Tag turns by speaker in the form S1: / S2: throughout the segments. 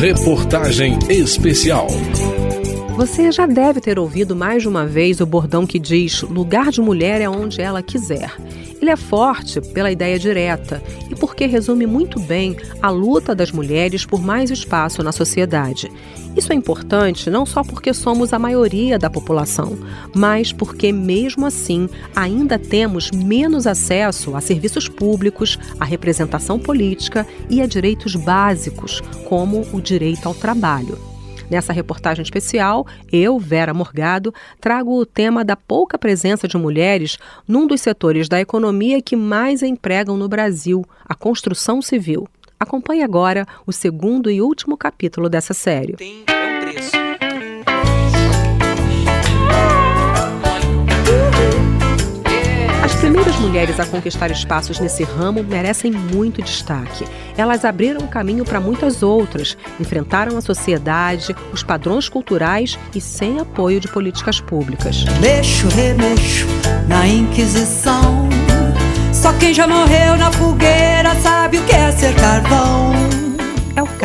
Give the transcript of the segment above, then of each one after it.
S1: Reportagem Especial.
S2: Você já deve ter ouvido mais de uma vez o bordão que diz: lugar de mulher é onde ela quiser. Ele é forte pela ideia direta e porque resume muito bem a luta das mulheres por mais espaço na sociedade. Isso é importante não só porque somos a maioria da população, mas porque, mesmo assim, ainda temos menos acesso a serviços públicos, a representação política e a direitos básicos, como o direito ao trabalho. Nessa reportagem especial, eu, Vera Morgado, trago o tema da pouca presença de mulheres num dos setores da economia que mais empregam no Brasil, a construção civil. Acompanhe agora o segundo e último capítulo dessa série. Tem um preço. Mulheres a conquistar espaços nesse ramo merecem muito destaque. Elas abriram caminho para muitas outras, enfrentaram a sociedade, os padrões culturais e sem apoio de políticas públicas.
S3: Mexo, remexo na Inquisição. Só quem já morreu na fogueira sabe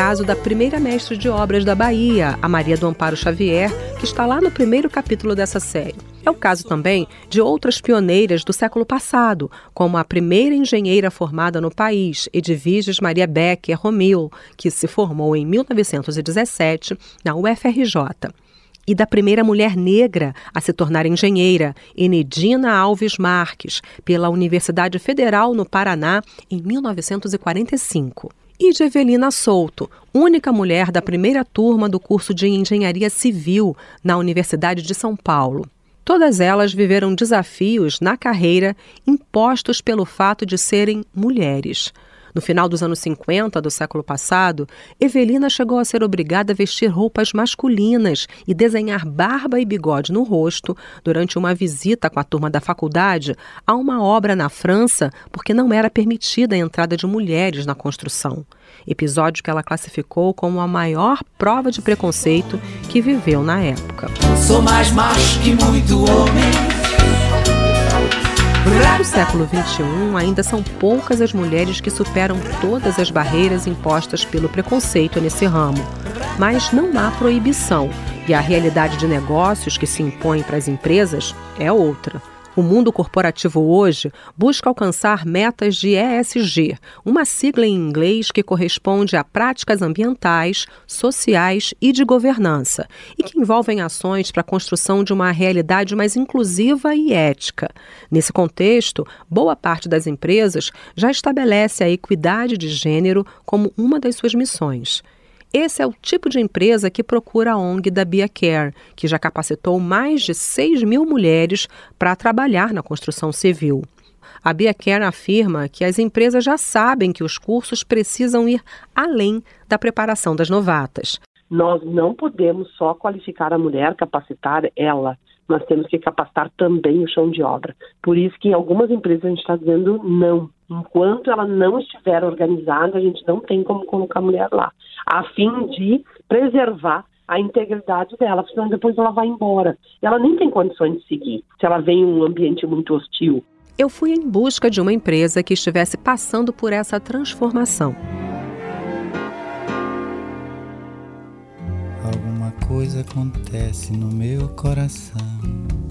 S2: caso da primeira mestre de obras da Bahia, a Maria do Amparo Xavier, que está lá no primeiro capítulo dessa série. É o caso também de outras pioneiras do século passado, como a primeira engenheira formada no país, Edviges Maria Becker Romil, que se formou em 1917 na UFRJ e da primeira mulher negra a se tornar engenheira, Enedina Alves Marques, pela Universidade Federal no Paraná, em 1945. E de Evelina Souto, única mulher da primeira turma do curso de Engenharia Civil na Universidade de São Paulo. Todas elas viveram desafios na carreira impostos pelo fato de serem mulheres. No final dos anos 50 do século passado, Evelina chegou a ser obrigada a vestir roupas masculinas e desenhar barba e bigode no rosto durante uma visita com a turma da faculdade a uma obra na França, porque não era permitida a entrada de mulheres na construção. Episódio que ela classificou como a maior prova de preconceito que viveu na época.
S3: Sou mais macho que muito homem.
S2: No século XXI, ainda são poucas as mulheres que superam todas as barreiras impostas pelo preconceito nesse ramo. Mas não há proibição, e a realidade de negócios que se impõe para as empresas é outra. O mundo corporativo hoje busca alcançar metas de ESG, uma sigla em inglês que corresponde a práticas ambientais, sociais e de governança, e que envolvem ações para a construção de uma realidade mais inclusiva e ética. Nesse contexto, boa parte das empresas já estabelece a equidade de gênero como uma das suas missões. Esse é o tipo de empresa que procura a ONG da Bia Care, que já capacitou mais de 6 mil mulheres para trabalhar na construção civil. A Bia Care afirma que as empresas já sabem que os cursos precisam ir além da preparação das novatas.
S4: Nós não podemos só qualificar a mulher, capacitar ela. Nós temos que capacitar também o chão de obra. Por isso que em algumas empresas a gente está dizendo não. Enquanto ela não estiver organizada, a gente não tem como colocar a mulher lá, a fim de preservar a integridade dela, senão depois ela vai embora. Ela nem tem condições de seguir se ela vem em um ambiente muito hostil.
S2: Eu fui em busca de uma empresa que estivesse passando por essa transformação.
S3: Alguma coisa acontece no meu coração.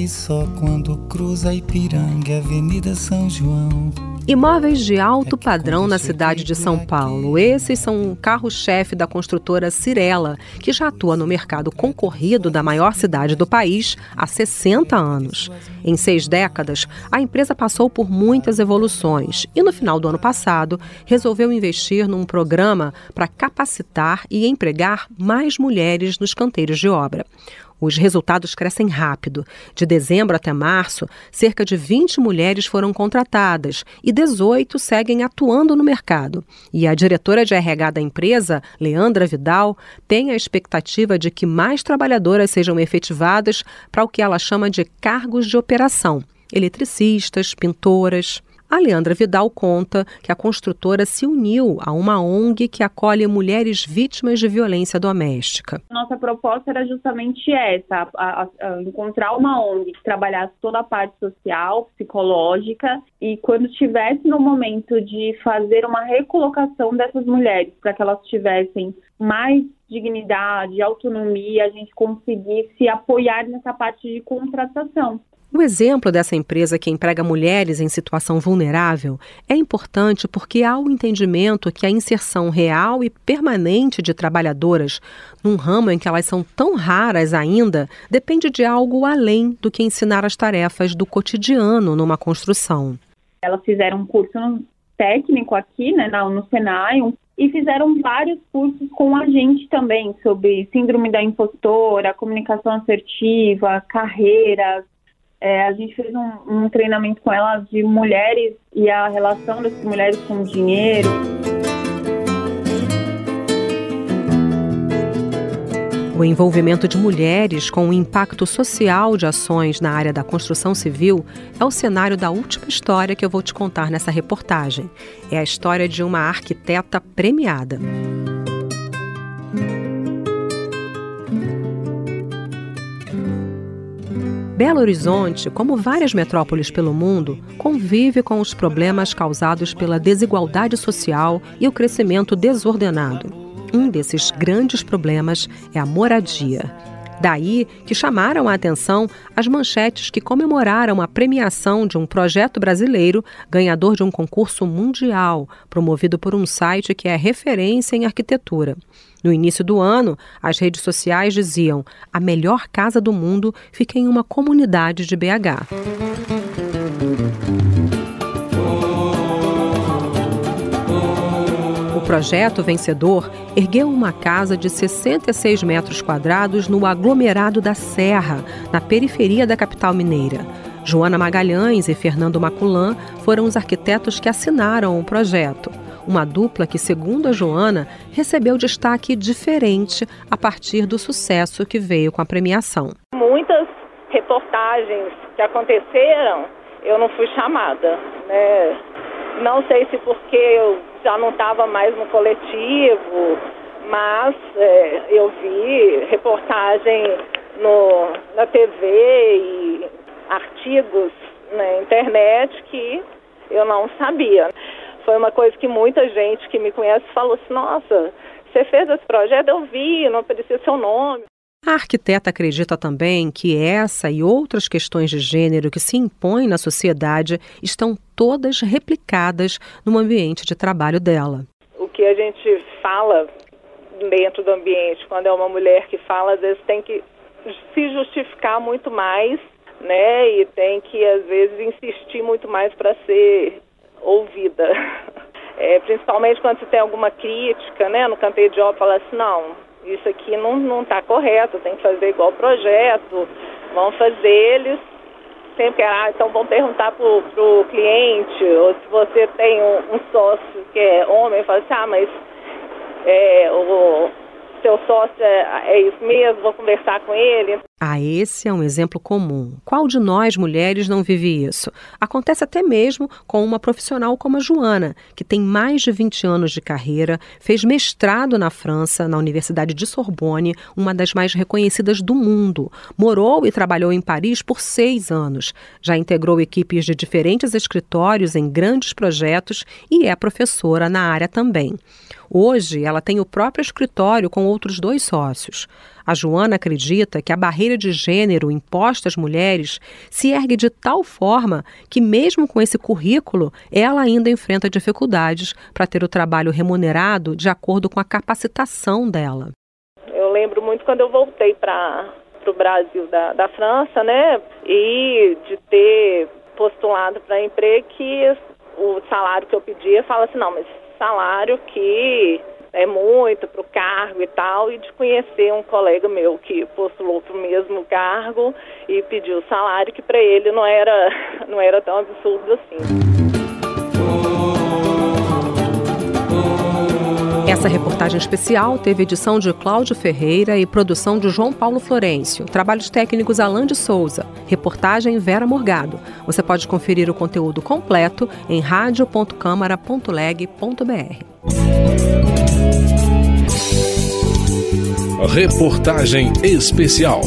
S3: Que só quando cruza Ipiranga, Avenida São João.
S2: Imóveis de alto é padrão na cidade de São Paulo. Esses são o carro-chefe da construtora Cirela, que já atua no mercado concorrido da maior cidade do país há 60 anos. Em seis décadas, a empresa passou por muitas evoluções e, no final do ano passado, resolveu investir num programa para capacitar e empregar mais mulheres nos canteiros de obra. Os resultados crescem rápido. De dezembro até março, cerca de 20 mulheres foram contratadas e 18 seguem atuando no mercado. E a diretora de RH da empresa, Leandra Vidal, tem a expectativa de que mais trabalhadoras sejam efetivadas para o que ela chama de cargos de operação: eletricistas, pintoras. A Leandra Vidal conta que a construtora se uniu a uma ONG que acolhe mulheres vítimas de violência doméstica.
S5: Nossa proposta era justamente essa: a, a, a encontrar uma ONG que trabalhasse toda a parte social, psicológica, e quando estivesse no momento de fazer uma recolocação dessas mulheres, para que elas tivessem mais dignidade, autonomia, a gente conseguisse apoiar nessa parte de contratação.
S2: O exemplo dessa empresa que emprega mulheres em situação vulnerável é importante porque há o entendimento que a inserção real e permanente de trabalhadoras num ramo em que elas são tão raras ainda depende de algo além do que ensinar as tarefas do cotidiano numa construção.
S5: Elas fizeram um curso técnico aqui, né, no Senai, e fizeram vários cursos com a gente também sobre síndrome da impostora, comunicação assertiva, carreiras, é, a gente fez um, um treinamento com elas de mulheres e a relação das mulheres com o dinheiro.
S2: O envolvimento de mulheres com o impacto social de ações na área da construção civil é o cenário da última história que eu vou te contar nessa reportagem. É a história de uma arquiteta premiada. Belo Horizonte, como várias metrópoles pelo mundo, convive com os problemas causados pela desigualdade social e o crescimento desordenado. Um desses grandes problemas é a moradia. Daí que chamaram a atenção as manchetes que comemoraram a premiação de um projeto brasileiro ganhador de um concurso mundial, promovido por um site que é referência em arquitetura. No início do ano, as redes sociais diziam: a melhor casa do mundo fica em uma comunidade de BH. Projeto vencedor ergueu uma casa de 66 metros quadrados no aglomerado da Serra, na periferia da capital mineira. Joana Magalhães e Fernando Maculan foram os arquitetos que assinaram o projeto. Uma dupla que, segundo a Joana, recebeu destaque diferente a partir do sucesso que veio com a premiação.
S6: Muitas reportagens que aconteceram, eu não fui chamada. Né? Não sei se porque eu já não estava mais no coletivo, mas é, eu vi reportagem no, na TV e artigos na internet que eu não sabia. Foi uma coisa que muita gente que me conhece falou assim, nossa, você fez esse projeto, eu vi, não aparecia seu nome.
S2: A arquiteta acredita também que essa e outras questões de gênero que se impõem na sociedade estão todas replicadas no ambiente de trabalho dela.
S6: O que a gente fala dentro do ambiente, quando é uma mulher que fala, às vezes tem que se justificar muito mais, né? E tem que, às vezes, insistir muito mais para ser ouvida. É, principalmente quando você tem alguma crítica, né? No canteio de obra, fala assim, não, isso aqui não está correto, tem que fazer igual projeto, vão fazer eles sempre, ah, então vão perguntar para o cliente, ou se você tem um, um, sócio que é homem, fala assim, ah, mas é, o seu sócio é, é isso mesmo, vou conversar com ele.
S2: Ah, esse é um exemplo comum. Qual de nós, mulheres, não vive isso? Acontece até mesmo com uma profissional como a Joana, que tem mais de 20 anos de carreira, fez mestrado na França, na Universidade de Sorbonne, uma das mais reconhecidas do mundo. Morou e trabalhou em Paris por seis anos. Já integrou equipes de diferentes escritórios em grandes projetos e é professora na área também. Hoje, ela tem o próprio escritório com outros dois sócios. A Joana acredita que a barreira de gênero imposta às mulheres se ergue de tal forma que, mesmo com esse currículo, ela ainda enfrenta dificuldades para ter o trabalho remunerado de acordo com a capacitação dela.
S6: Eu lembro muito quando eu voltei para o Brasil da, da França, né? E de ter postulado para emprego que o salário que eu pedia fala assim, não, mas salário que é muito para o cargo e tal, e de conhecer um colega meu que postulou para o mesmo cargo e pediu salário que para ele não era, não era tão absurdo assim.
S2: Essa reportagem especial teve edição de Cláudio Ferreira e produção de João Paulo Florencio. Trabalhos técnicos Alain de Souza. Reportagem Vera Morgado. Você pode conferir o conteúdo completo em radio.câmara.leg.br.
S1: Reportagem especial.